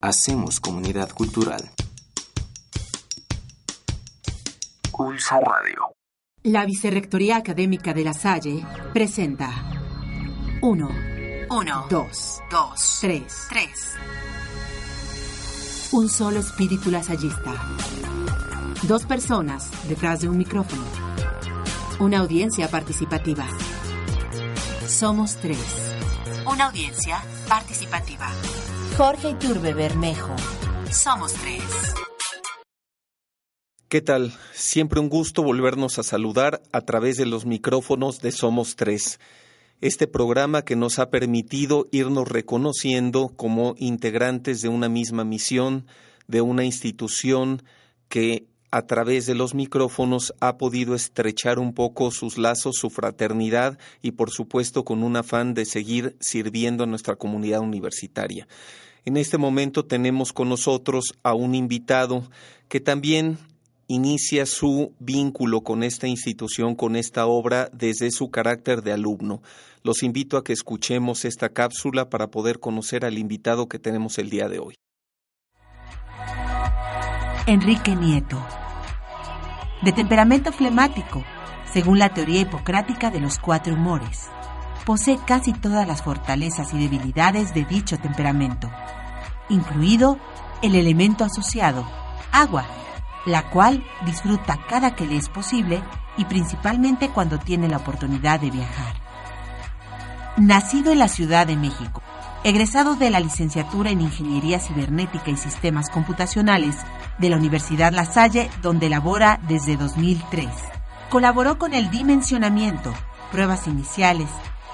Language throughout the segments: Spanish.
Hacemos comunidad cultural. Pulso Radio. La Vicerrectoría Académica de La Salle presenta 1, 1, 2, 2, 3. 3. Un solo espíritu lasallista. Dos personas detrás de un micrófono. Una audiencia participativa. Somos tres. Una audiencia participativa. Jorge Iturbe Bermejo. Somos tres. ¿Qué tal? Siempre un gusto volvernos a saludar a través de los micrófonos de Somos Tres. Este programa que nos ha permitido irnos reconociendo como integrantes de una misma misión, de una institución que a través de los micrófonos ha podido estrechar un poco sus lazos, su fraternidad y por supuesto con un afán de seguir sirviendo a nuestra comunidad universitaria. En este momento tenemos con nosotros a un invitado que también inicia su vínculo con esta institución, con esta obra, desde su carácter de alumno. Los invito a que escuchemos esta cápsula para poder conocer al invitado que tenemos el día de hoy. Enrique Nieto. De temperamento flemático, según la teoría hipocrática de los cuatro humores, posee casi todas las fortalezas y debilidades de dicho temperamento, incluido el elemento asociado, agua, la cual disfruta cada que le es posible y principalmente cuando tiene la oportunidad de viajar. Nacido en la Ciudad de México, egresado de la licenciatura en Ingeniería Cibernética y Sistemas Computacionales de la Universidad La Salle, donde labora desde 2003. Colaboró con el dimensionamiento, pruebas iniciales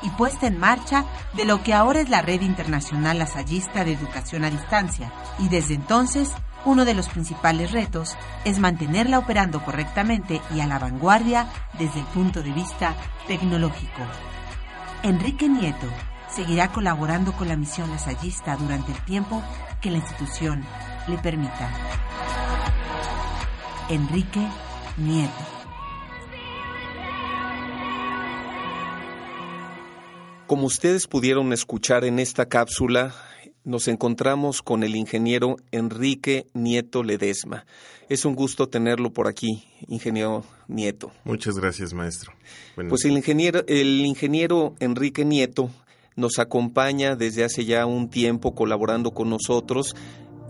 y puesta en marcha de lo que ahora es la Red Internacional Lasallista de Educación a Distancia, y desde entonces uno de los principales retos es mantenerla operando correctamente y a la vanguardia desde el punto de vista tecnológico. Enrique Nieto seguirá colaborando con la misión lasallista durante el tiempo que la institución le permita. Enrique Nieto. Como ustedes pudieron escuchar en esta cápsula, nos encontramos con el ingeniero Enrique Nieto Ledesma. Es un gusto tenerlo por aquí, ingeniero Nieto. Muchas gracias, maestro. Pues el ingeniero, el ingeniero Enrique Nieto nos acompaña desde hace ya un tiempo colaborando con nosotros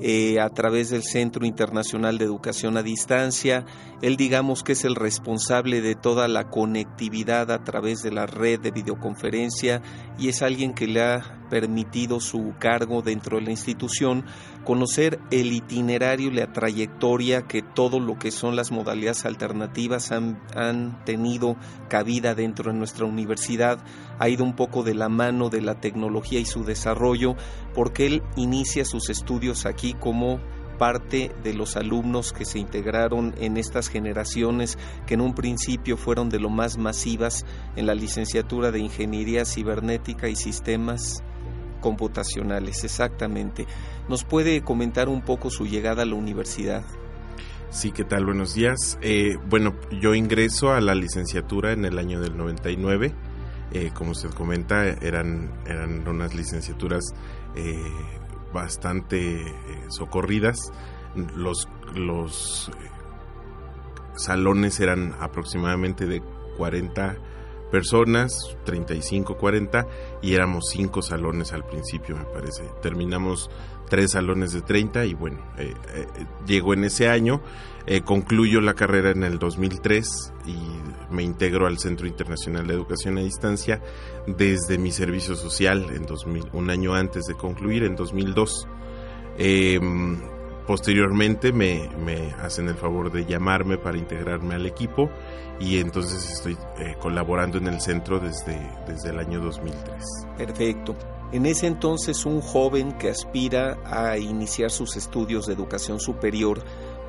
eh, a través del Centro Internacional de Educación a Distancia. Él digamos que es el responsable de toda la conectividad a través de la red de videoconferencia y es alguien que le ha permitido su cargo dentro de la institución conocer el itinerario y la trayectoria que todo lo que son las modalidades alternativas han, han tenido cabida dentro de nuestra universidad. Ha ido un poco de la mano de la tecnología y su desarrollo porque él inicia sus estudios aquí como parte de los alumnos que se integraron en estas generaciones que en un principio fueron de lo más masivas en la licenciatura de Ingeniería Cibernética y Sistemas computacionales, exactamente. ¿Nos puede comentar un poco su llegada a la universidad? Sí, ¿qué tal? Buenos días. Eh, bueno, yo ingreso a la licenciatura en el año del 99. Eh, como usted comenta, eran, eran unas licenciaturas eh, bastante socorridas. Los, los salones eran aproximadamente de 40 personas, 35, 40, y éramos cinco salones al principio, me parece. Terminamos tres salones de 30 y bueno, eh, eh, llego en ese año, eh, concluyo la carrera en el 2003 y me integro al Centro Internacional de Educación a Distancia desde mi servicio social en 2000, un año antes de concluir, en 2002. Posteriormente me, hacen el favor de llamarme para integrarme al equipo y entonces estoy eh, colaborando en el centro desde, desde el año 2003. Perfecto. En ese entonces un joven que aspira a iniciar sus estudios de educación superior,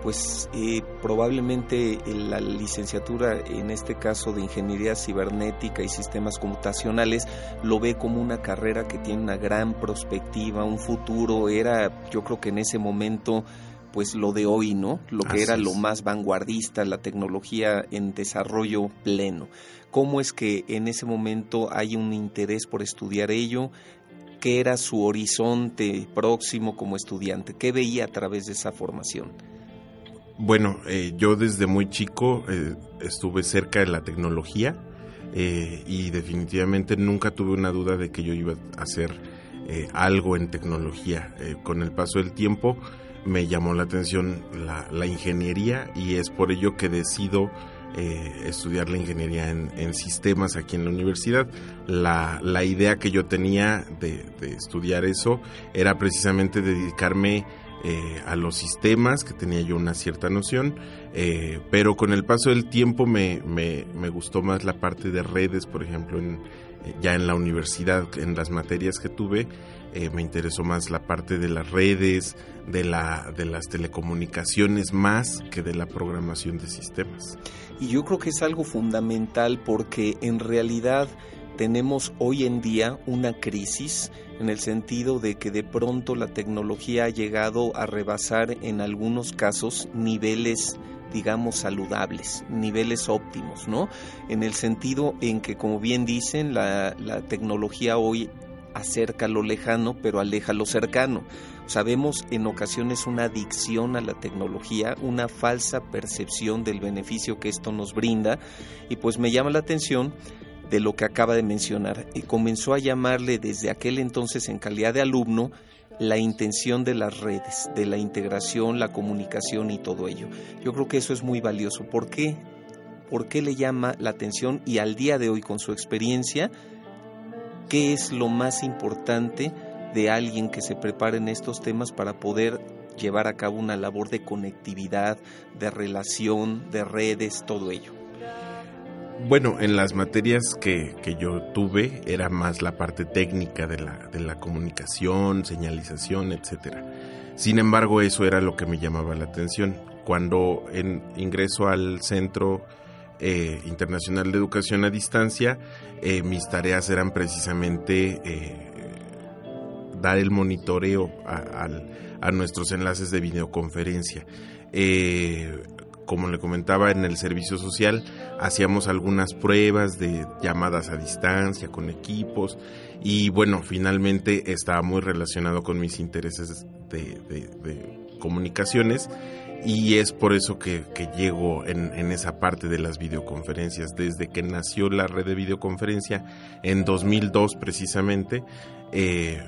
pues eh, probablemente la licenciatura, en este caso de Ingeniería Cibernética y Sistemas Computacionales, lo ve como una carrera que tiene una gran perspectiva, un futuro, era yo creo que en ese momento pues lo de hoy, ¿no? Lo que Así era es. lo más vanguardista, la tecnología en desarrollo pleno. ¿Cómo es que en ese momento hay un interés por estudiar ello? qué era su horizonte próximo como estudiante, qué veía a través de esa formación. Bueno, eh, yo desde muy chico eh, estuve cerca de la tecnología eh, y definitivamente nunca tuve una duda de que yo iba a hacer algo en tecnología. con el paso del tiempo me llamó la atención la, ingeniería y es por ello que decido estudiar la ingeniería en, sistemas aquí en la universidad. La, idea que yo tenía de, de, estudiar eso era precisamente dedicarme eh, a los sistemas, que tenía yo una cierta noción, eh, pero con el paso del tiempo me, me, gustó más la parte de redes, por ejemplo, eh, ya en la universidad, en las materias que tuve, me interesó más la parte de las redes, de, la, de las telecomunicaciones, más que de la programación de sistemas. Y yo creo que es algo fundamental porque en realidad tenemos hoy en día una crisis en el sentido de que de pronto la tecnología ha llegado a rebasar en algunos casos niveles digamos saludables, niveles óptimos, ¿no? En el sentido en que, como bien dicen, la, la tecnología hoy acerca lo lejano, pero aleja lo cercano. Sabemos en ocasiones una adicción a la tecnología, una falsa percepción del beneficio que esto nos brinda, y pues me llama la atención de lo que acaba de mencionar y comenzó a llamarle desde aquel entonces en calidad de alumno la intención de las redes, de la integración, la comunicación y todo ello. Yo creo que eso es muy valioso. ¿Por qué? ¿Por qué le llama la atención y al día de hoy con su experiencia, qué es lo más importante de alguien que se prepare en estos temas para poder llevar a cabo una labor de conectividad, de relación, de redes, todo ello? Bueno, en las materias que, que, yo tuve era más la parte técnica de la, de la comunicación, señalización, etcétera. Sin embargo, eso era lo que me llamaba la atención. Cuando en, ingreso al Centro eh, Internacional de Educación a Distancia, eh, mis tareas eran precisamente eh, dar el monitoreo a, a, nuestros enlaces de videoconferencia como le comentaba en el servicio social, hacíamos algunas pruebas de llamadas a distancia con equipos y bueno, finalmente estaba muy relacionado con mis intereses de, comunicaciones y es por eso que, llego en, esa parte de las videoconferencias. Desde que nació la red de videoconferencia en 2002 precisamente, eh,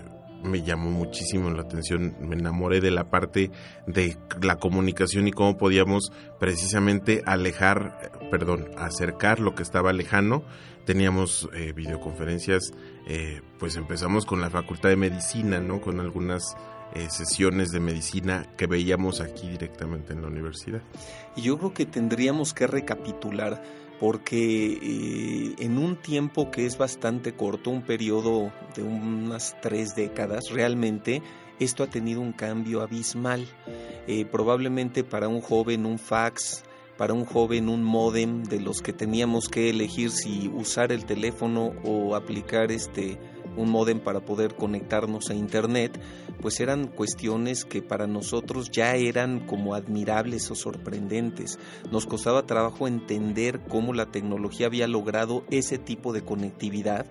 me llamó muchísimo la atención, me enamoré de la parte de la comunicación y cómo podíamos precisamente alejar, perdón, acercar lo que estaba lejano. Teníamos eh, videoconferencias, eh, pues empezamos con la Facultad de Medicina, ¿no? Con algunas eh, sesiones de medicina que veíamos aquí directamente en la universidad. Y yo creo que tendríamos que recapitular porque eh, en un tiempo que es bastante corto, un periodo de unas tres décadas, realmente esto ha tenido un cambio abismal. Eh, probablemente para un joven un fax, para un joven un modem de los que teníamos que elegir si usar el teléfono o aplicar este un modem para poder conectarnos a internet, pues eran cuestiones que para nosotros ya eran como admirables o sorprendentes. Nos costaba trabajo entender cómo la tecnología había logrado ese tipo de conectividad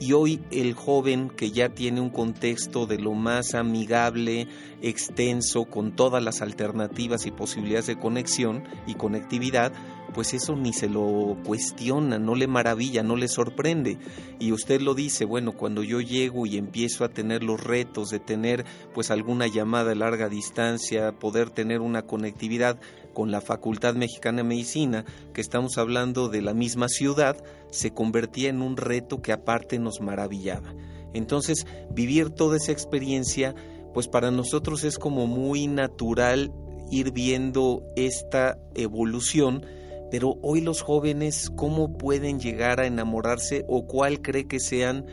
y hoy el joven que ya tiene un contexto de lo más amigable, extenso, con todas las alternativas y posibilidades de conexión y conectividad, pues eso ni se lo cuestiona, no le maravilla, no le sorprende. Y usted lo dice, bueno, cuando yo llego y empiezo a tener los retos de tener pues alguna llamada a larga distancia, poder tener una conectividad con la Facultad Mexicana de Medicina, que estamos hablando de la misma ciudad, se convertía en un reto que aparte nos maravillaba. Entonces, vivir toda esa experiencia, pues para nosotros es como muy natural ir viendo esta evolución pero hoy los jóvenes, ¿cómo pueden llegar a enamorarse o cuál cree que sean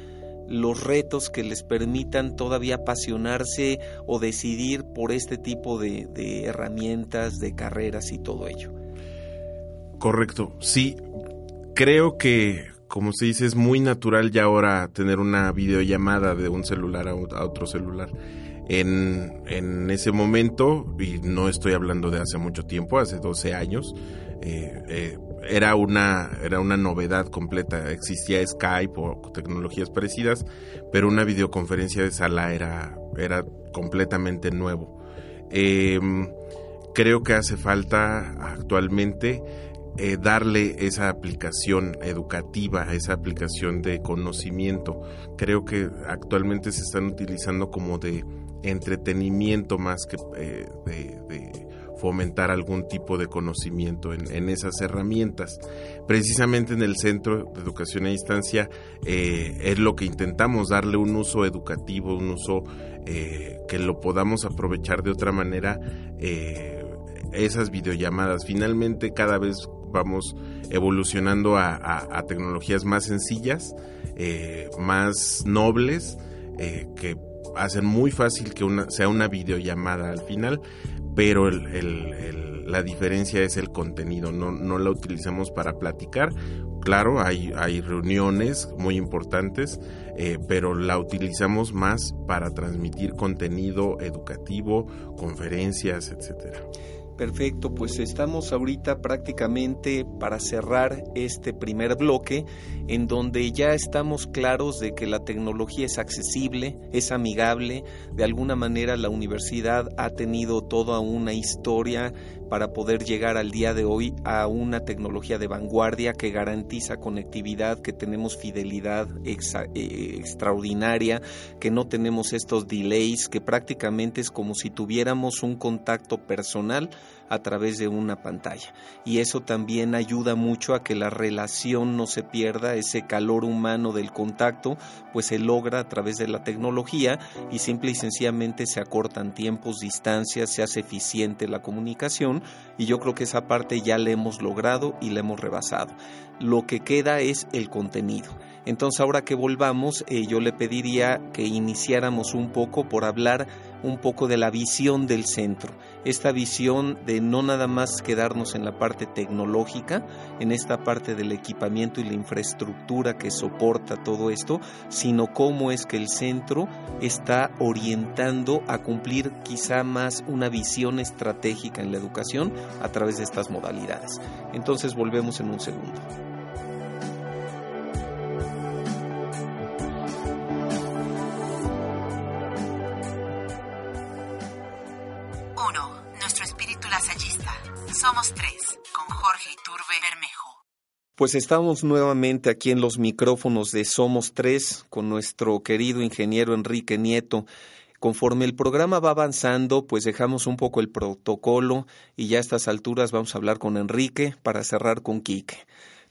los retos que les permitan todavía apasionarse o decidir por este tipo de, herramientas, de carreras y todo ello? Correcto, sí. Creo que, como se dice, es muy natural ya ahora tener una videollamada de un celular a otro celular. En, ese momento, y no estoy hablando de hace mucho tiempo, hace 12 años, eh, eh, era una, era una novedad completa. Existía Skype o tecnologías parecidas, pero una videoconferencia de sala era, era completamente nuevo. Em, creo que hace falta actualmente eh, darle esa aplicación educativa, esa aplicación de conocimiento. Creo que actualmente se están utilizando como de entretenimiento más que de fomentar algún tipo de conocimiento en, esas herramientas. Precisamente en el Centro de Educación a Distancia eh, es lo que intentamos, darle un uso educativo, un uso eh, que lo podamos aprovechar de otra manera, eh, esas videollamadas. Finalmente cada vez vamos evolucionando a, tecnologías más sencillas, más nobles, que hacen muy fácil que una, sea una videollamada al final, pero la diferencia es el contenido, no, no la utilizamos para platicar. Claro, hay, hay reuniones muy importantes, eh, pero la utilizamos más para transmitir contenido educativo, conferencias, etcétera. Perfecto, pues estamos ahorita prácticamente para cerrar este primer bloque en donde ya estamos claros de que la tecnología es accesible, es amigable, de alguna manera la universidad ha tenido toda una historia para poder llegar al día de hoy a una tecnología de vanguardia que garantiza conectividad, que tenemos fidelidad eh, extraordinaria, que no tenemos estos delays, que prácticamente es como si tuviéramos un contacto personal a través de una pantalla. Y eso también ayuda mucho a que la relación no se pierda, ese calor humano del contacto, pues se logra a través de la tecnología y simple y sencillamente se acortan tiempos, distancias, se hace eficiente la comunicación y yo creo que esa parte ya la hemos logrado y la hemos rebasado. Lo que queda es el contenido. Entonces ahora que volvamos, eh, yo le pediría que iniciáramos un poco por hablar un poco de la visión del centro, esta visión de no nada más quedarnos en la parte tecnológica, en esta parte del equipamiento y la infraestructura que soporta todo esto, sino cómo es que el centro está orientando a cumplir quizá más una visión estratégica en la educación a través de estas modalidades. Entonces volvemos en un segundo. Somos tres, con Jorge Iturbe Bermejo. Pues estamos nuevamente aquí en los micrófonos de Somos Tres con nuestro querido ingeniero Enrique Nieto. Conforme el programa va avanzando, pues dejamos un poco el protocolo y ya a estas alturas vamos a hablar con Enrique para cerrar con Quique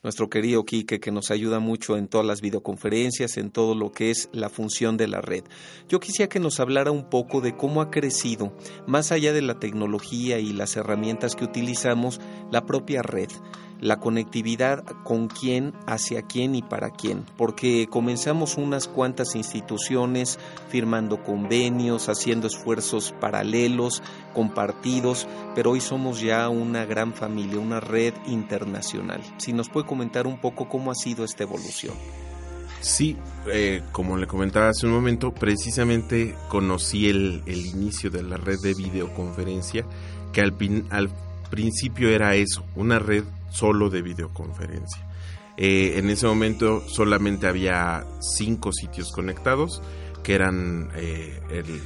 nuestro querido Quique, que nos ayuda mucho en todas las videoconferencias, en todo lo que es la función de la red. Yo quisiera que nos hablara un poco de cómo ha crecido, más allá de la tecnología y las herramientas que utilizamos, la propia red la conectividad con quién, hacia quién y para quién, porque comenzamos unas cuantas instituciones firmando convenios, haciendo esfuerzos paralelos, compartidos, pero hoy somos ya una gran familia, una red internacional. Si nos puede comentar un poco cómo ha sido esta evolución. Sí, eh, como le comentaba hace un momento, precisamente conocí el, inicio de la red de videoconferencia, que al, al principio era eso, una red solo de videoconferencia. Eh, en ese momento solamente había cinco sitios conectados, que eran eh,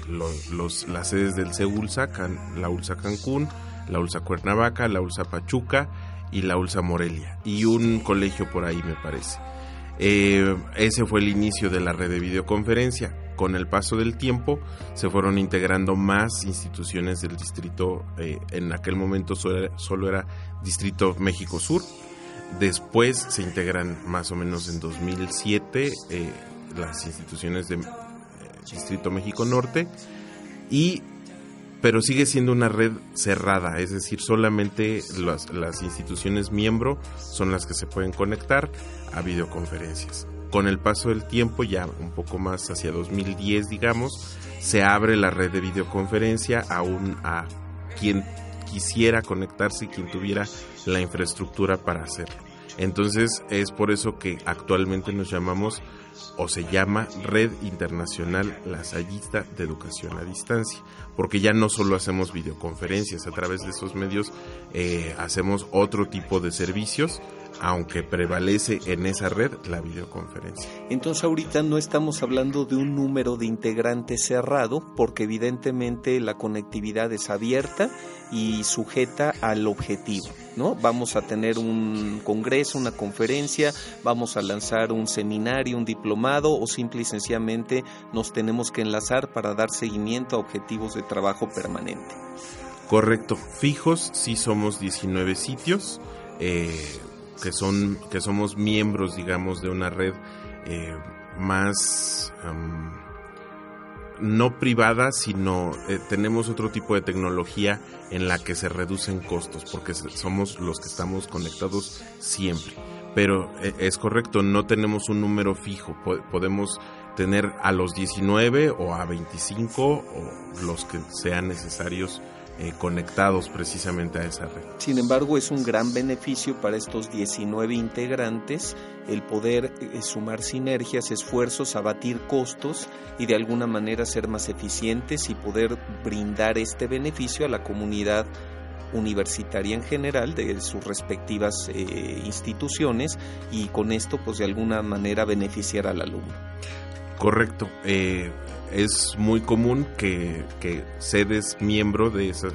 los, las sedes del CEULSA, la ULSA Cancún, la ULSA Cuernavaca, la ULSA Pachuca y la ULSA Morelia, y un colegio por ahí me parece. Eh, ese fue el inicio de la red de videoconferencia. Con el paso del tiempo se fueron integrando más instituciones del distrito, en aquel momento solo era Distrito México Sur. Después se integran más o menos en 2007 eh, las instituciones de eh, Distrito México Norte y pero sigue siendo una red cerrada, es decir, solamente las, las instituciones miembro son las que se pueden conectar a videoconferencias. Con el paso del tiempo, ya un poco más hacia 2010, digamos, se abre la red de videoconferencia aún a quien quisiera conectarse y quien tuviera la infraestructura para hacerlo. Entonces es por eso que actualmente nos llamamos o se llama Red Internacional Lasallista de Educación a Distancia, porque ya no solo hacemos videoconferencias a través de esos medios, eh, hacemos otro tipo de servicios aunque prevalece en esa red la videoconferencia. Entonces ahorita no estamos hablando de un número de integrantes cerrado, porque evidentemente la conectividad es abierta y sujeta al objetivo, ¿no? Vamos a tener un congreso, una conferencia, vamos a lanzar un seminario, un diplomado o simple y sencillamente nos tenemos que enlazar para dar seguimiento a objetivos de trabajo permanente. Correcto, fijos sí somos 19 sitios. Eh, que son que somos miembros digamos de una red eh, más no privada sino eh, tenemos otro tipo de tecnología en la que se reducen costos porque somos los que estamos conectados siempre. Pero eh, es correcto no tenemos un número fijo. Podemos tener a los 19 o a 25 o los que sean necesarios eh, conectados precisamente a esa red. Sin embargo, es un gran beneficio para estos 19 integrantes el poder eh, sumar sinergias, esfuerzos, abatir costos y de alguna manera ser más eficientes y poder brindar este beneficio a la comunidad universitaria en general de sus respectivas eh, instituciones y con esto pues de alguna manera beneficiar al alumno. Correcto. Eh, es muy común que, que sedes miembro de, esas,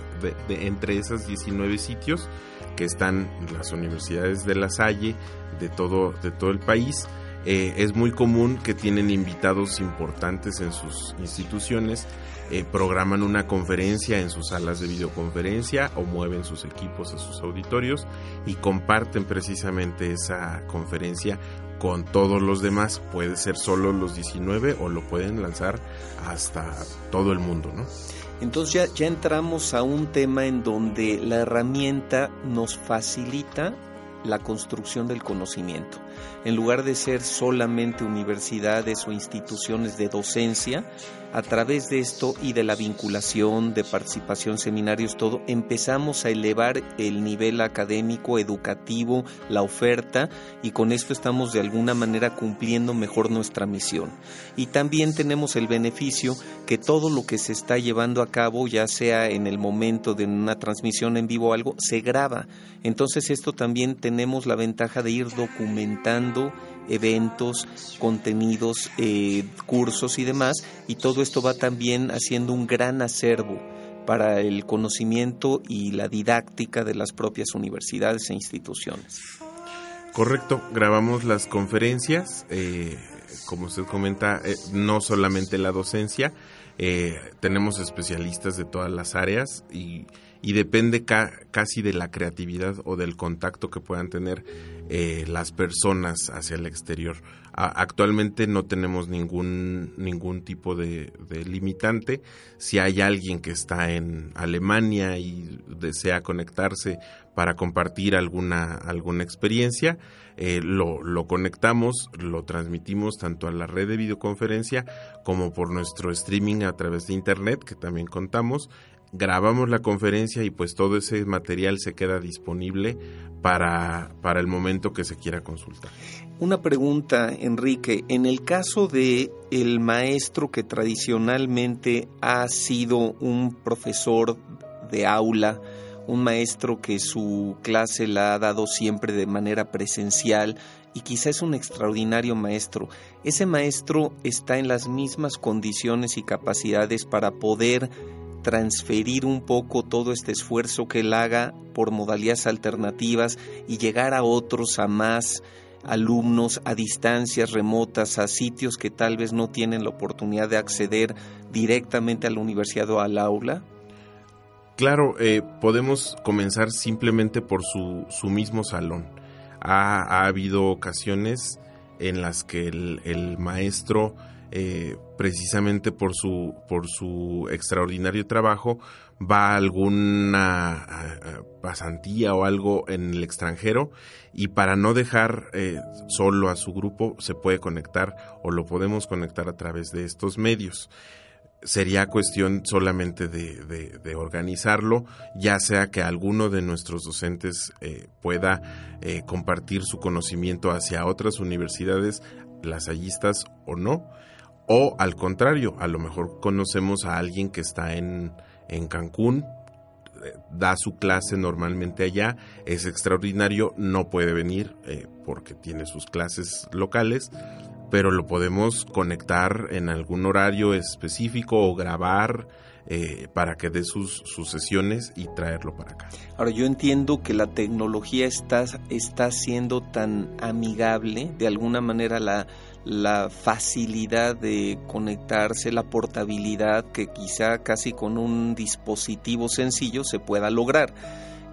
entre esas 19 sitios que están las universidades de La Salle, de todo, de todo el país. Eh, es muy común que tienen invitados importantes en sus instituciones, eh, programan una conferencia en sus salas de videoconferencia o mueven sus equipos a sus auditorios y comparten precisamente esa conferencia con todos los demás. Puede ser solo los 19 o lo pueden lanzar hasta todo el mundo, ¿no? Entonces ya, ya entramos a un tema en donde la herramienta nos facilita la construcción del conocimiento. En lugar de ser solamente universidades o instituciones de docencia, a través de esto y de la vinculación, de participación, seminarios, todo, empezamos a elevar el nivel académico, educativo, la oferta y con esto estamos de alguna manera cumpliendo mejor nuestra misión. Y también tenemos el beneficio que todo lo que se está llevando a cabo, ya sea en el momento de una transmisión en vivo o algo, se graba. Entonces esto también tenemos la ventaja de ir documentando eventos, contenidos, eh, cursos y demás, y todo esto va también haciendo un gran acervo para el conocimiento y la didáctica de las propias universidades e instituciones. Correcto, grabamos las conferencias, eh, como usted comenta, eh, no solamente la docencia, tenemos especialistas de todas las áreas y y depende casi de la creatividad o del contacto que puedan tener eh, las personas hacia el exterior. actualmente no tenemos ningún, ningún tipo de, limitante. Si hay alguien que está en Alemania y desea conectarse para compartir alguna, alguna experiencia, eh, lo, lo, conectamos, lo transmitimos tanto a la red de videoconferencia como por nuestro streaming a través de internet, que también contamos, grabamos la conferencia y pues todo ese material se queda disponible para, para el momento que se quiera consultar. Una pregunta, Enrique, en el caso de el maestro que tradicionalmente ha sido un profesor de aula, un maestro que su clase la ha dado siempre de manera presencial y quizá es un extraordinario maestro. Ese maestro está en las mismas condiciones y capacidades para poder transferir un poco todo este esfuerzo que él haga por modalidades alternativas y llegar a otros, a más alumnos a distancias remotas, a sitios que tal vez no tienen la oportunidad de acceder directamente a la universidad o al aula? Claro, eh, podemos comenzar simplemente por su, su mismo salón. Ha, ha, habido ocasiones en las que el, el maestro eh, precisamente por su, por su extraordinario trabajo, va a alguna pasantía o algo en el extranjero y para no dejar eh, solo a su grupo se puede conectar o lo podemos conectar a través de estos medios. Sería cuestión solamente de, organizarlo, ya sea que alguno de nuestros docentes eh, pueda eh, compartir su conocimiento hacia otras universidades lasallistas o no, o al contrario, a lo mejor conocemos a alguien que está en, en Cancún, eh, da su clase normalmente allá, es extraordinario, no puede venir eh, porque tiene sus clases locales, pero lo podemos conectar en algún horario específico o grabar eh, para que dé sus, sus, sesiones y traerlo para acá. Ahora, yo entiendo que la tecnología está, está siendo tan amigable, de alguna manera la, la facilidad de conectarse, la portabilidad que quizá casi con un dispositivo sencillo se pueda lograr.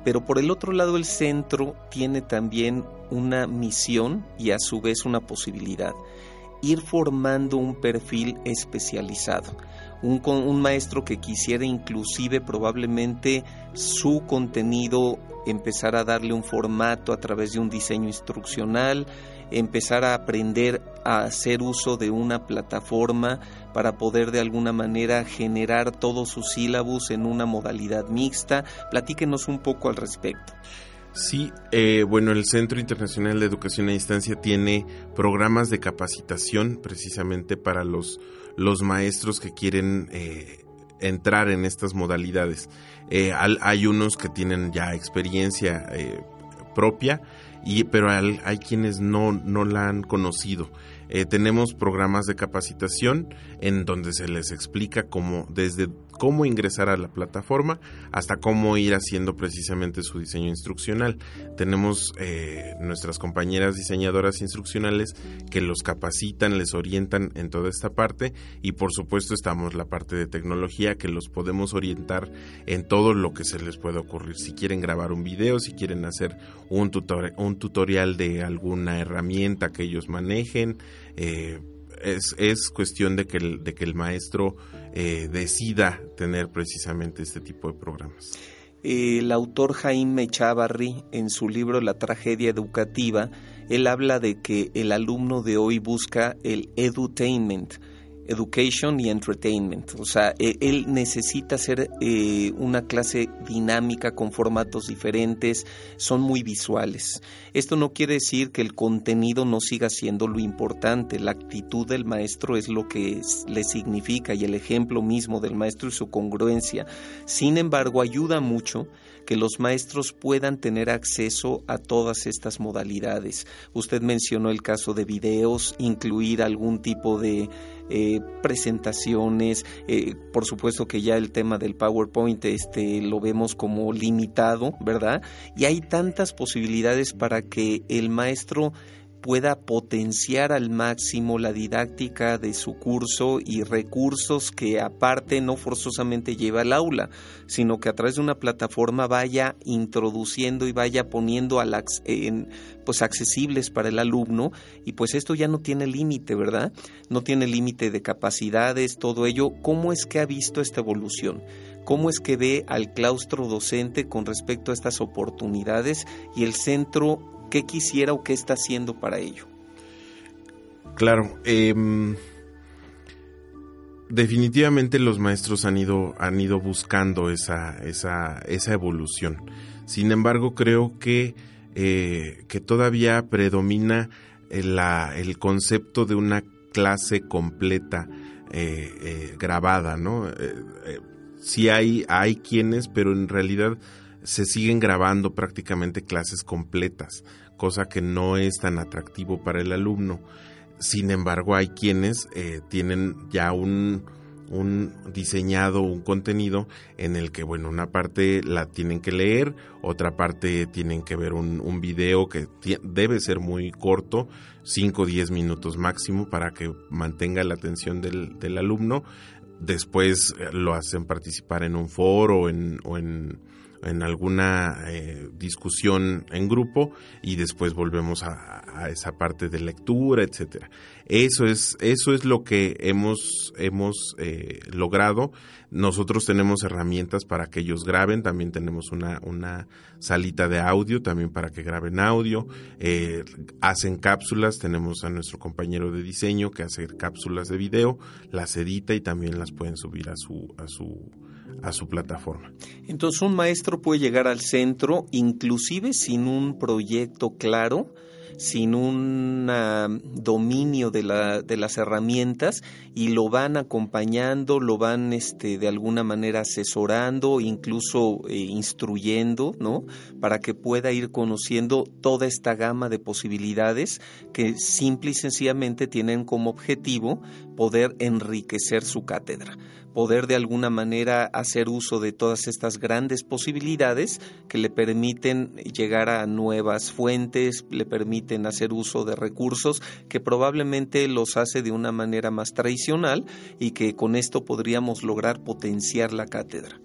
Pero por el otro lado el centro tiene también una misión y a su vez una posibilidad ir formando un perfil especializado. Un, un, maestro que quisiera inclusive probablemente su contenido empezar a darle un formato a través de un diseño instruccional, empezar a aprender a hacer uso de una plataforma para poder de alguna manera generar todos sus sílabus en una modalidad mixta. Platíquenos un poco al respecto. Sí, eh, bueno, el Centro Internacional de Educación a Distancia tiene programas de capacitación precisamente para los, los maestros que quieren eh, entrar en estas modalidades. Eh, hay unos que tienen ya experiencia propia, y, pero hay, hay, quienes no, no la han conocido. tenemos programas de capacitación en donde se les explica cómo desde cómo ingresar a la plataforma hasta cómo ir haciendo precisamente su diseño instruccional. Tenemos eh, nuestras compañeras diseñadoras instruccionales que los capacitan, les orientan en toda esta parte y por supuesto estamos la parte de tecnología que los podemos orientar en todo lo que se les pueda ocurrir. Si quieren grabar un video, si quieren hacer un, un tutorial de alguna herramienta que ellos manejen, eh, es, es, cuestión de que el, de que el maestro eh, decida tener precisamente este tipo de programas. El autor Jaime Chavarri, en su libro La tragedia educativa, él habla de que el alumno de hoy busca el edutainment, education y entertainment. O sea, e, él necesita hacer eh, una clase dinámica con formatos diferentes, son muy visuales. Esto no quiere decir que el contenido no siga siendo lo importante, la actitud del maestro es lo que le significa y el ejemplo mismo del maestro y su congruencia. Sin embargo, ayuda mucho que los maestros puedan tener acceso a todas estas modalidades. Usted mencionó el caso de videos, incluir algún tipo de eh, presentaciones, eh, por supuesto que ya el tema del PowerPoint este, lo vemos como limitado, ¿verdad? Y hay tantas posibilidades para que el maestro pueda potenciar al máximo la didáctica de su curso y recursos que aparte no forzosamente lleva al aula, sino que a través de una plataforma vaya introduciendo y vaya poniendo en, pues accesibles para el alumno y pues esto ya no tiene límite, ¿verdad? No tiene límite de capacidades, todo ello. ¿Cómo es que ha visto esta evolución? ¿Cómo es que ve al claustro docente con respecto a estas oportunidades y el centro qué quisiera o qué está haciendo para ello. Claro, em, definitivamente los maestros han ido, han ido buscando esa, esa, esa evolución. Sin embargo, creo que, eh, que todavía predomina el, el, concepto de una clase completa eh, eh, grabada, ¿no? sí hay, hay quienes, pero en realidad se siguen grabando prácticamente clases completas cosa que no es tan atractivo para el alumno. Sin embargo, hay quienes eh, tienen ya un, un diseñado, un contenido en el que, bueno, una parte la tienen que leer, otra parte tienen que ver un, un video que debe ser muy corto, 5 o 10 minutos máximo para que mantenga la atención del, del alumno. Después eh, lo hacen participar en un foro en, o en en alguna eh, discusión en grupo y después volvemos a, esa parte de lectura, etcétera. Eso es, eso es lo que hemos, hemos eh, logrado. Nosotros tenemos herramientas para que ellos graben, también tenemos una, una salita de audio también para que graben audio, eh, hacen cápsulas, tenemos a nuestro compañero de diseño que hace cápsulas de video, las edita y también las pueden subir a su, a su a su plataforma. Entonces un maestro puede llegar al centro inclusive sin un proyecto claro sin un dominio de, la, de las herramientas y lo van acompañando, lo van este, de alguna manera asesorando, incluso eh, instruyendo, ¿no? Para que pueda ir conociendo toda esta gama de posibilidades que simple y sencillamente tienen como objetivo poder enriquecer su cátedra poder de alguna manera hacer uso de todas estas grandes posibilidades que le permiten llegar a nuevas fuentes, le permiten hacer uso de recursos que probablemente los hace de una manera más tradicional y que con esto podríamos lograr potenciar la cátedra.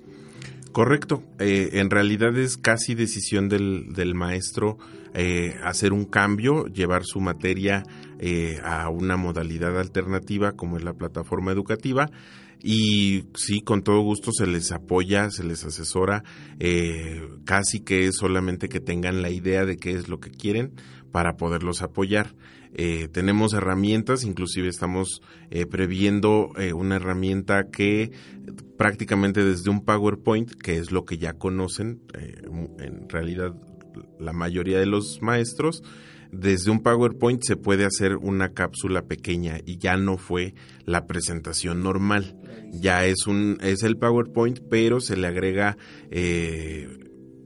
Correcto. Eh, en realidad es casi decisión del, del maestro eh, hacer un cambio, llevar su materia eh, a una modalidad alternativa como es la plataforma educativa y sí, con todo gusto se les apoya, se les asesora, eh, casi que es solamente que tengan la idea de qué es lo que quieren para poderlos apoyar. Eh, tenemos herramientas, inclusive estamos eh, previendo una herramienta que prácticamente desde un PowerPoint, que es lo que ya conocen en realidad la mayoría de los maestros, desde un PowerPoint se puede hacer una cápsula pequeña y ya no fue la presentación normal. Ya es un es el PowerPoint, pero se le agrega eh,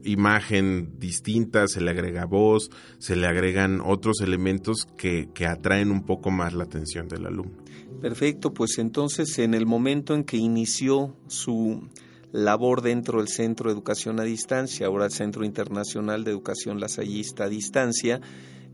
imagen distinta, se le agrega voz, se le agregan otros elementos que, que atraen un poco más la atención del alumno. Perfecto, pues entonces en el momento en que inició su labor dentro del Centro de Educación a Distancia, ahora el Centro Internacional de Educación Lasallista a Distancia,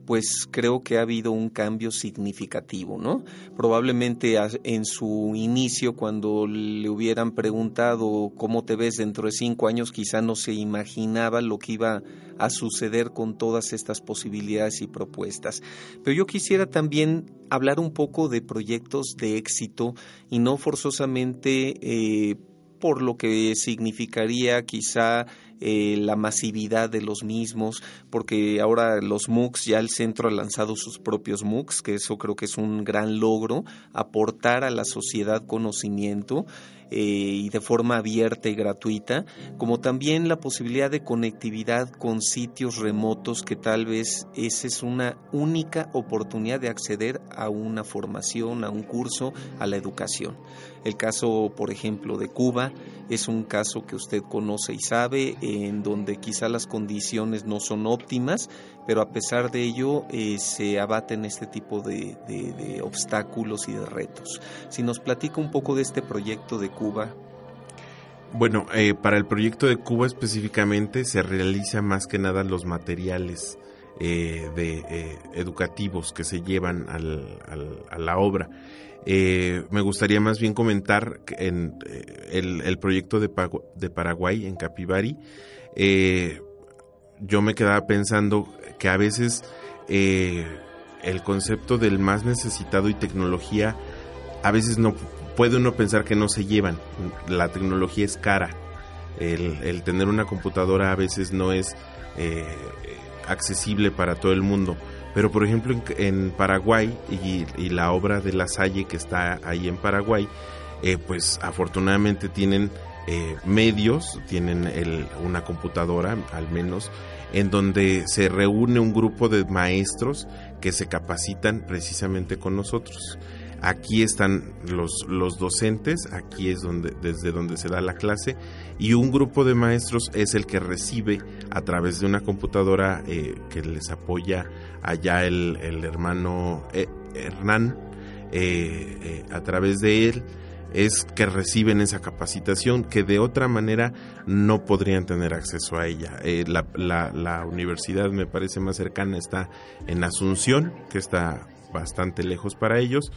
pues creo que ha habido un cambio significativo, ¿no? Probablemente en su inicio, cuando le hubieran preguntado cómo te ves dentro de cinco años, quizá no se imaginaba lo que iba a suceder con todas estas posibilidades y propuestas. Pero yo quisiera también hablar un poco de proyectos de éxito y no forzosamente eh, por lo que significaría quizá eh, la masividad de los mismos, porque ahora los MOOCs, ya el centro ha lanzado sus propios MOOCs, que eso creo que es un gran logro, aportar a la sociedad conocimiento eh, y de forma abierta y gratuita, como también la posibilidad de conectividad con sitios remotos que tal vez esa es una única oportunidad de acceder a una formación, a un curso, a la educación. El caso, por ejemplo, de Cuba es un caso que usted conoce y sabe, en donde quizá las condiciones no son óptimas, pero a pesar de ello eh, se abaten este tipo de, obstáculos y de retos. Si nos platica un poco de este proyecto de Cuba. Bueno, eh, para el proyecto de Cuba específicamente se realiza más que nada los materiales eh, educativos que se llevan a la obra. Me gustaría más bien comentar en el, proyecto de, Paraguay en Capibari. yo me quedaba pensando que a veces eh, el concepto del más necesitado y tecnología, a veces no puede uno pensar que no se llevan. La tecnología es cara. El, tener una computadora a veces no es eh, accesible para todo el mundo. Pero por ejemplo en, Paraguay y, la obra de La Salle que está ahí en Paraguay, eh, pues afortunadamente tienen medios, tienen una computadora al menos en donde se reúne un grupo de maestros que se capacitan precisamente con nosotros. Aquí están los, los docentes, aquí es donde, desde donde se da la clase, y un grupo de maestros es el que recibe a través de una computadora eh, que les apoya allá el, hermano eh, Hernán, eh, a través de él es que reciben esa capacitación que de otra manera no podrían tener acceso a ella. Eh, la, la, universidad me parece más cercana está en Asunción, que está bastante lejos para ellos.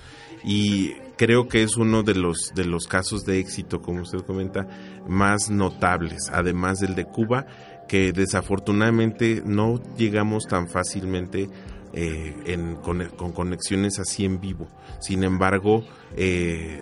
Y creo que es uno de los de los casos de éxito como usted comenta más notables además del de Cuba que desafortunadamente no llegamos tan fácilmente eh, con, con, conexiones así en vivo. Sin embargo eh,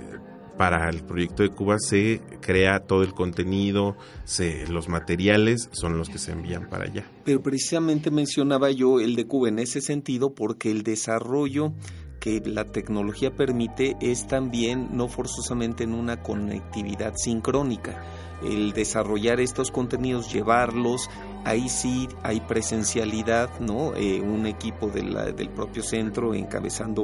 para el proyecto de Cuba se crea todo el contenido, se, los materiales son los que se envían para allá. Pero precisamente mencionaba yo el de Cuba en ese sentido porque el desarrollo que la tecnología permite es también no forzosamente en una conectividad sincrónica. El desarrollar estos contenidos, llevarlos ahí sí hay presencialidad, ¿no? Eh, un equipo del propio centro, encabezando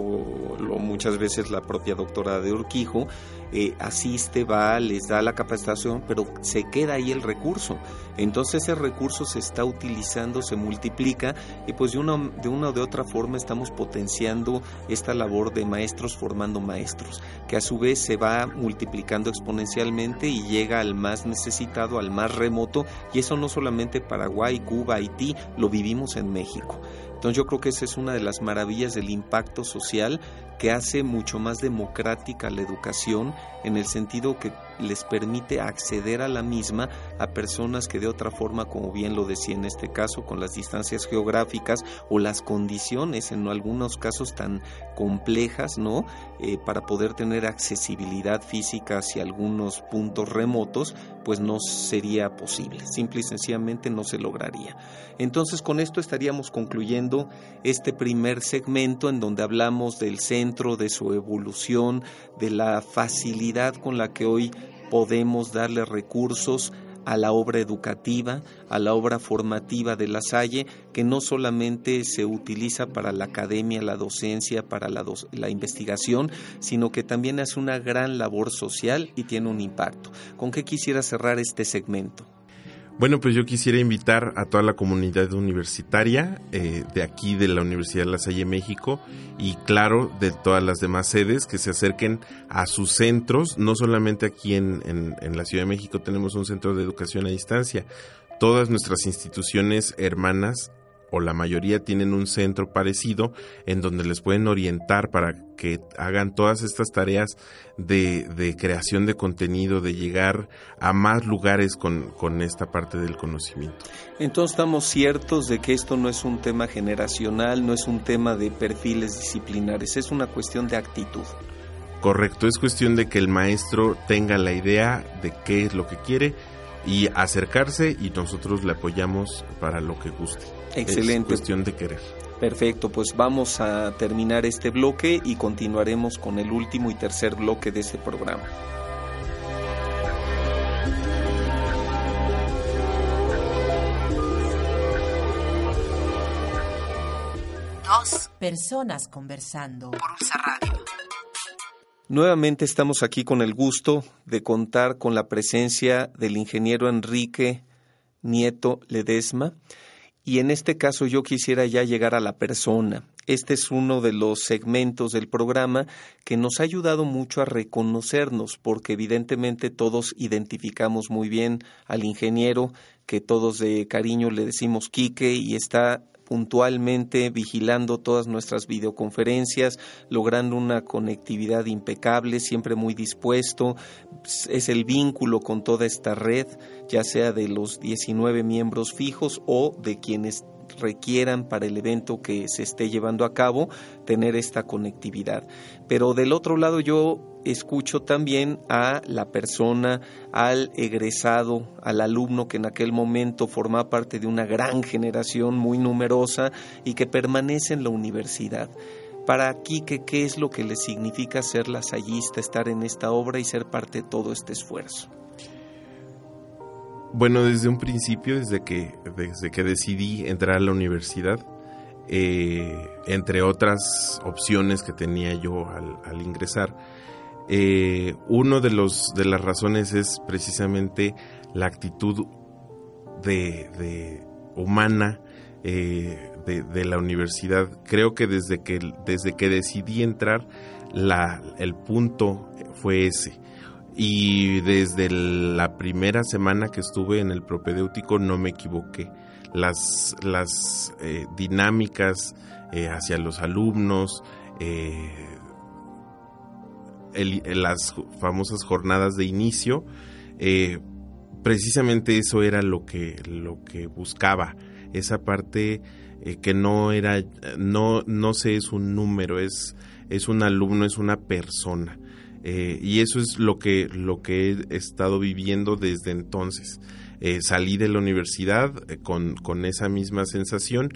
muchas veces la propia doctora de Urquijo, eh, asiste, va, les da la capacitación, pero se queda ahí el recurso. Entonces ese recurso se está utilizando, se multiplica y pues de una, de una o de otra forma estamos potenciando esta labor de maestros formando maestros, que a su vez se va multiplicando exponencialmente y llega al más necesitado, al más remoto, y eso no solamente Paraguay, Cuba, Haití, lo vivimos en México. Entonces yo creo que esa es una de las maravillas del impacto social que hace mucho más democrática la educación en el sentido que les permite acceder a la misma a personas que de otra forma, como bien lo decía en este caso, con las distancias geográficas o las condiciones en algunos casos tan complejas, ¿no? Eh, para poder tener accesibilidad física hacia algunos puntos remotos, pues no sería posible, simple y sencillamente no se lograría. Entonces con esto estaríamos concluyendo este primer segmento en donde hablamos del centro, de su evolución, de la facilidad con la que hoy podemos darle recursos a la obra educativa, a la obra formativa de la Salle, que no solamente se utiliza para la academia, la docencia, para la, la, investigación, sino que también hace una gran labor social y tiene un impacto. ¿Con qué quisiera cerrar este segmento? Bueno, pues yo quisiera invitar a toda la comunidad universitaria eh, de aquí de la Universidad de La Salle México y claro de todas las demás sedes que se acerquen a sus centros, no solamente aquí en, en la Ciudad de México tenemos un centro de educación a distancia, todas nuestras instituciones hermanas o la mayoría tienen un centro parecido en donde les pueden orientar para que hagan todas estas tareas de, creación de contenido, de llegar a más lugares con, con esta parte del conocimiento. Entonces estamos ciertos de que esto no es un tema generacional, no es un tema de perfiles disciplinares, es una cuestión de actitud. Correcto, es cuestión de que el maestro tenga la idea de qué es lo que quiere y acercarse y nosotros le apoyamos para lo que guste. Excelente. Es cuestión de querer. Perfecto, pues vamos a terminar este bloque y continuaremos con el último y tercer bloque de este programa. Dos personas conversando por Ulsa Radio. Nuevamente estamos aquí con el gusto de contar con la presencia del ingeniero Enrique Nieto Ledesma y en este caso yo quisiera ya llegar a la persona. Este es uno de los segmentos del programa que nos ha ayudado mucho a reconocernos, porque evidentemente todos identificamos muy bien al ingeniero, que todos de cariño le decimos Quique y está puntualmente vigilando todas nuestras videoconferencias, logrando una conectividad impecable, siempre muy dispuesto. Es el vínculo con toda esta red, ya sea de los 19 miembros fijos o de quienes requieran para el evento que se esté llevando a cabo tener esta conectividad. Pero del otro lado yo escucho también a la persona, al egresado, al alumno que en aquel momento formaba parte de una gran generación muy numerosa y que permanece en la universidad. Para aquí, ¿qué es lo que le significa ser lasallista, estar en esta obra y ser parte de todo este esfuerzo? Bueno, desde un principio, desde que, desde que decidí entrar a la universidad, eh, entre otras opciones que tenía yo al, ingresar, eh, uno de los de las razones es precisamente la actitud de, humana eh, de, la universidad. Creo que desde que desde que decidí entrar, la, el punto fue ese y desde la primera semana que estuve en el propedéutico no me equivoqué. Las, las eh, dinámicas eh, hacia los alumnos, eh, las famosas jornadas de inicio, precisamente eso era lo que, lo que buscaba, esa parte que no era, no, no sé, es un número, es, es un alumno, es una persona eh, y eso es lo que, lo que he estado viviendo desde entonces. Eh, salí de la universidad eh, con, con, esa misma sensación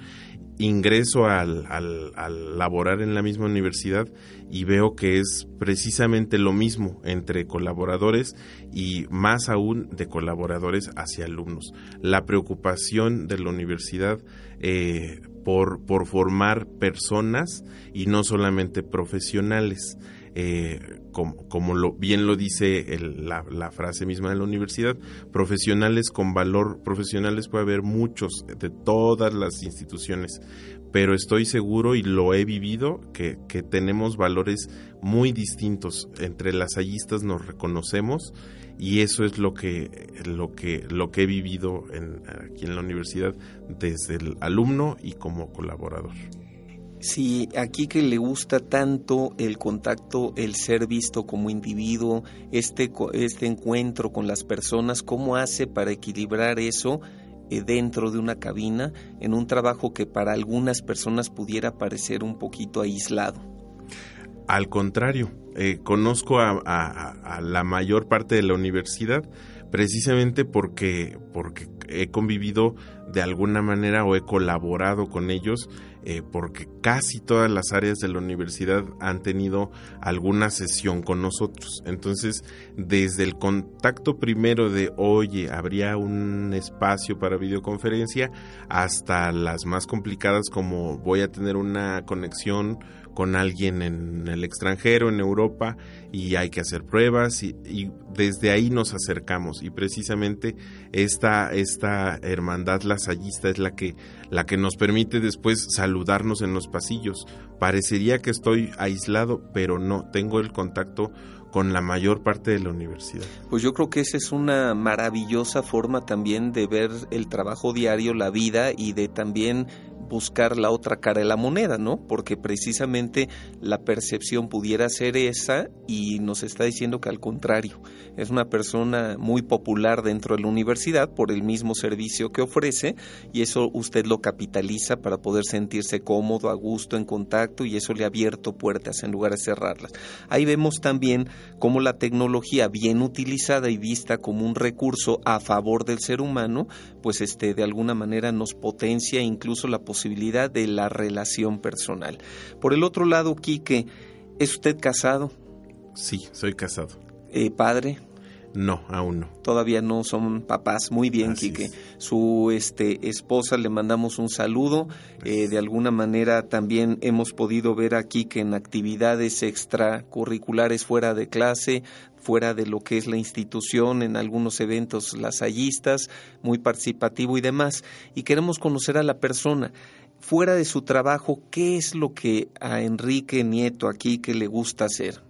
ingreso al, al, laborar en la misma universidad y veo que es precisamente lo mismo entre colaboradores y más aún de colaboradores hacia alumnos. La preocupación de la universidad eh, por, por formar personas y no solamente profesionales. Eh, como, lo, bien lo dice la, la, frase misma de la universidad, profesionales con valor, profesionales puede haber muchos de todas las instituciones, pero estoy seguro y lo he vivido que, que tenemos valores muy distintos. Entre las hallistas nos reconocemos y eso es lo que, lo que, lo que he vivido en, aquí en la universidad desde el alumno y como colaborador. Sí, aquí que le gusta tanto el contacto, el ser visto como individuo, este, este encuentro con las personas, ¿cómo hace para equilibrar eso eh, dentro de una cabina en un trabajo que para algunas personas pudiera parecer un poquito aislado? Al contrario, eh, conozco a, la mayor parte de la universidad precisamente porque, porque he convivido de alguna manera o he colaborado con ellos eh, porque casi todas las áreas de la universidad han tenido alguna sesión con nosotros. Entonces, desde el contacto primero de, oye, habría un espacio para videoconferencia, hasta las más complicadas como voy a tener una conexión con alguien en el extranjero, en Europa, y hay que hacer pruebas y, desde ahí nos acercamos y precisamente esta, esta hermandad lasallista es la que, la que nos permite después saludarnos en los pasillos. Parecería que estoy aislado, pero no, tengo el contacto con la mayor parte de la universidad. Pues yo creo que esa es una maravillosa forma también de ver el trabajo diario, la vida y de también buscar la otra cara de la moneda, ¿no? Porque precisamente la percepción pudiera ser esa y nos está diciendo que al contrario, es una persona muy popular dentro de la universidad por el mismo servicio que ofrece y eso usted lo capitaliza para poder sentirse cómodo, a gusto, en contacto y eso le ha abierto puertas en lugar de cerrarlas. Ahí vemos también cómo la tecnología bien utilizada y vista como un recurso a favor del ser humano, pues este de alguna manera nos potencia incluso la posibilidad posibilidad de la relación personal. Por el otro lado, Quique, ¿es usted casado? Sí, soy casado. Eh, ¿Padre? No, aún no. Todavía no son papás. Muy bien, Quique. Su este, esposa le mandamos un saludo. Eh, de alguna manera también hemos podido ver aquí que en actividades extracurriculares fuera de clase fuera de lo que es la institución, en algunos eventos lasallistas, muy participativo y demás. Y queremos conocer a la persona. Fuera de su trabajo, ¿qué es lo que a Enrique Nieto aquí que le gusta hacer?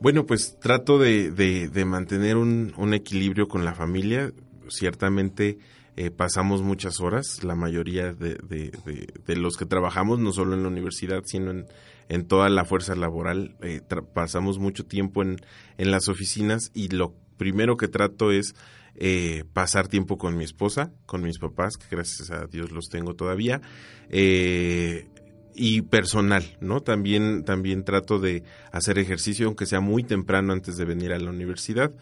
Bueno, pues trato de, de, mantener un, un, equilibrio con la familia. Ciertamente eh, pasamos muchas horas, la mayoría de, de, los que trabajamos, no solo en la universidad, sino en, en toda la fuerza laboral. Eh, pasamos mucho tiempo en, en, las oficinas y lo primero que trato es eh, pasar tiempo con mi esposa, con mis papás, que gracias a Dios los tengo todavía. Eh, y personal, ¿no? También, también trato de hacer ejercicio, aunque sea muy temprano antes de venir a la universidad.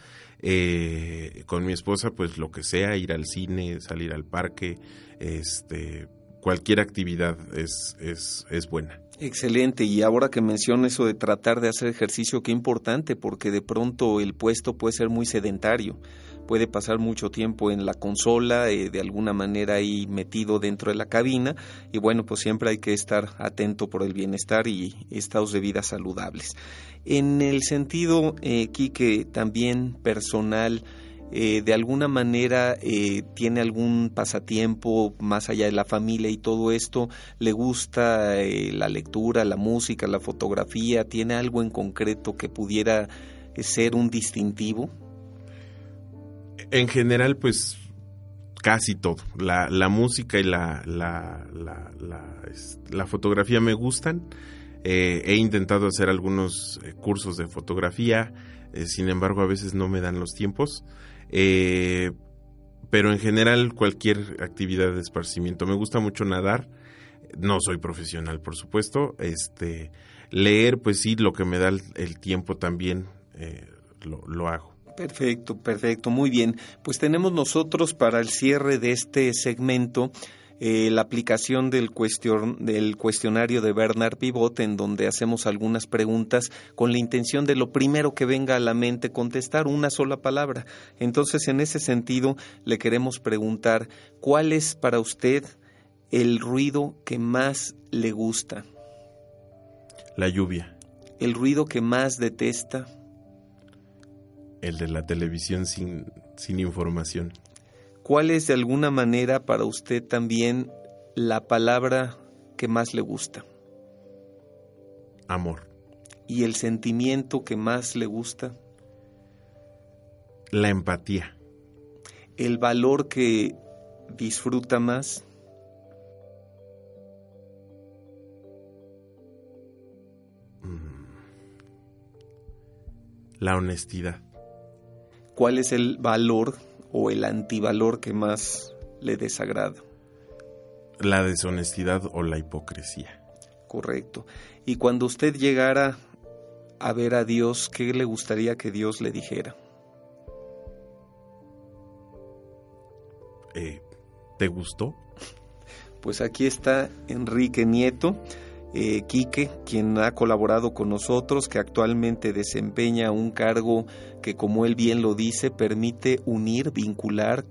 con mi esposa, pues lo que sea, ir al cine, salir al parque, este, cualquier actividad es, es, es buena. Excelente, y ahora que menciona eso de tratar de hacer ejercicio, qué importante, porque de pronto el puesto puede ser muy sedentario, puede pasar mucho tiempo en la consola, eh, de alguna manera ahí metido dentro de la cabina, y bueno, pues siempre hay que estar atento por el bienestar y estados de vida saludables. En el sentido, eh, Quique, también personal, eh, de alguna manera eh, tiene algún pasatiempo más allá de la familia y todo esto, le gusta eh, la lectura, la música, la fotografía, tiene algo en concreto que pudiera ser un distintivo? En general, pues casi todo. La, la música y la, la, la, fotografía me gustan. he intentado hacer algunos cursos de fotografía, sin embargo a veces no me dan los tiempos. Eh, pero en general cualquier actividad de esparcimiento. Me gusta mucho nadar. No soy profesional, por supuesto. Este, leer, pues sí, lo que me da el, tiempo también eh, lo hago. Perfecto, perfecto, muy bien. Pues tenemos nosotros para el cierre de este segmento eh, la aplicación del, del cuestionario de Bernard Pivot, en donde hacemos algunas preguntas con la intención de lo primero que venga a la mente contestar una sola palabra. Entonces, en ese sentido, le queremos preguntar, ¿cuál es para usted el ruido que más le gusta? La lluvia. ¿El ruido que más detesta? El de la televisión sin, sin información. ¿Cuál es de alguna manera para usted también la palabra que más le gusta? Amor. ¿Y el sentimiento que más le gusta? La empatía. ¿El valor que disfruta más? Mm. La honestidad. ¿Cuál es el valor o el antivalor que más le desagrada? La deshonestidad o la hipocresía. Correcto. Y cuando usted llegara a ver a Dios, ¿qué le gustaría que Dios le dijera? Eh, ¿Te gustó? Pues aquí está Enrique Nieto eh, Quique, quien ha colaborado con nosotros, que actualmente desempeña un cargo que, como él bien lo dice, permite unir, vincular,